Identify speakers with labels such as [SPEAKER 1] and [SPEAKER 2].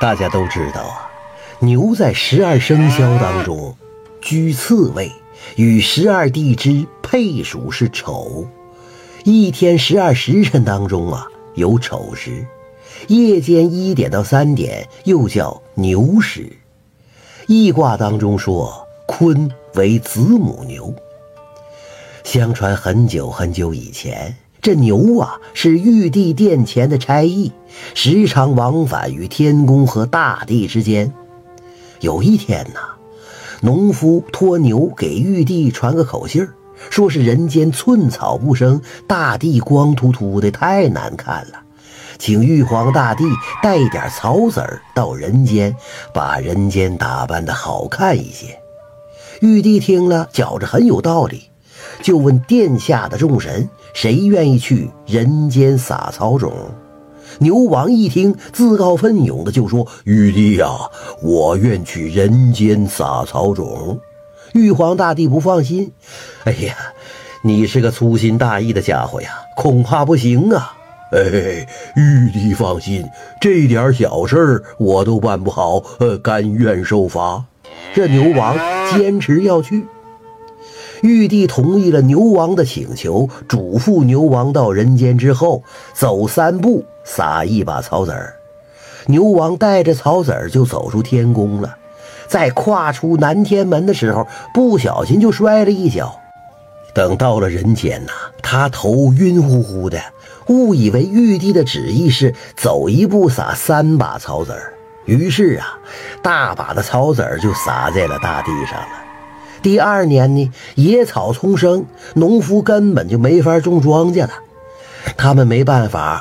[SPEAKER 1] 大家都知道啊，牛在十二生肖当中居次位，与十二地支配属是丑。一天十二时辰当中啊，有丑时，夜间一点到三点又叫牛时。易卦当中说，坤为子母牛。相传很久很久以前。这牛啊，是玉帝殿前的差役，时常往返于天宫和大地之间。有一天呐，农夫托牛给玉帝传个口信说是人间寸草不生，大地光秃秃的，太难看了，请玉皇大帝带一点草籽儿到人间，把人间打扮的好看一些。玉帝听了，觉着很有道理。就问殿下的众神，谁愿意去人间撒草种？牛王一听，自告奋勇的就说：“玉帝呀，我愿去人间撒草种。”玉皇大帝不放心：“哎呀，你是个粗心大意的家伙呀，恐怕不行啊！”哎，玉帝放心，这点小事我都办不好，呃，甘愿受罚。这牛王坚持要去。玉帝同意了牛王的请求，嘱咐牛王到人间之后走三步撒一把草籽儿。牛王带着草籽儿就走出天宫了，在跨出南天门的时候，不小心就摔了一跤。等到了人间呐，他头晕乎乎的，误以为玉帝的旨意是走一步撒三把草籽儿，于是啊，大把的草籽儿就撒在了大地上了。第二年呢，野草丛生，农夫根本就没法种庄稼了。他们没办法，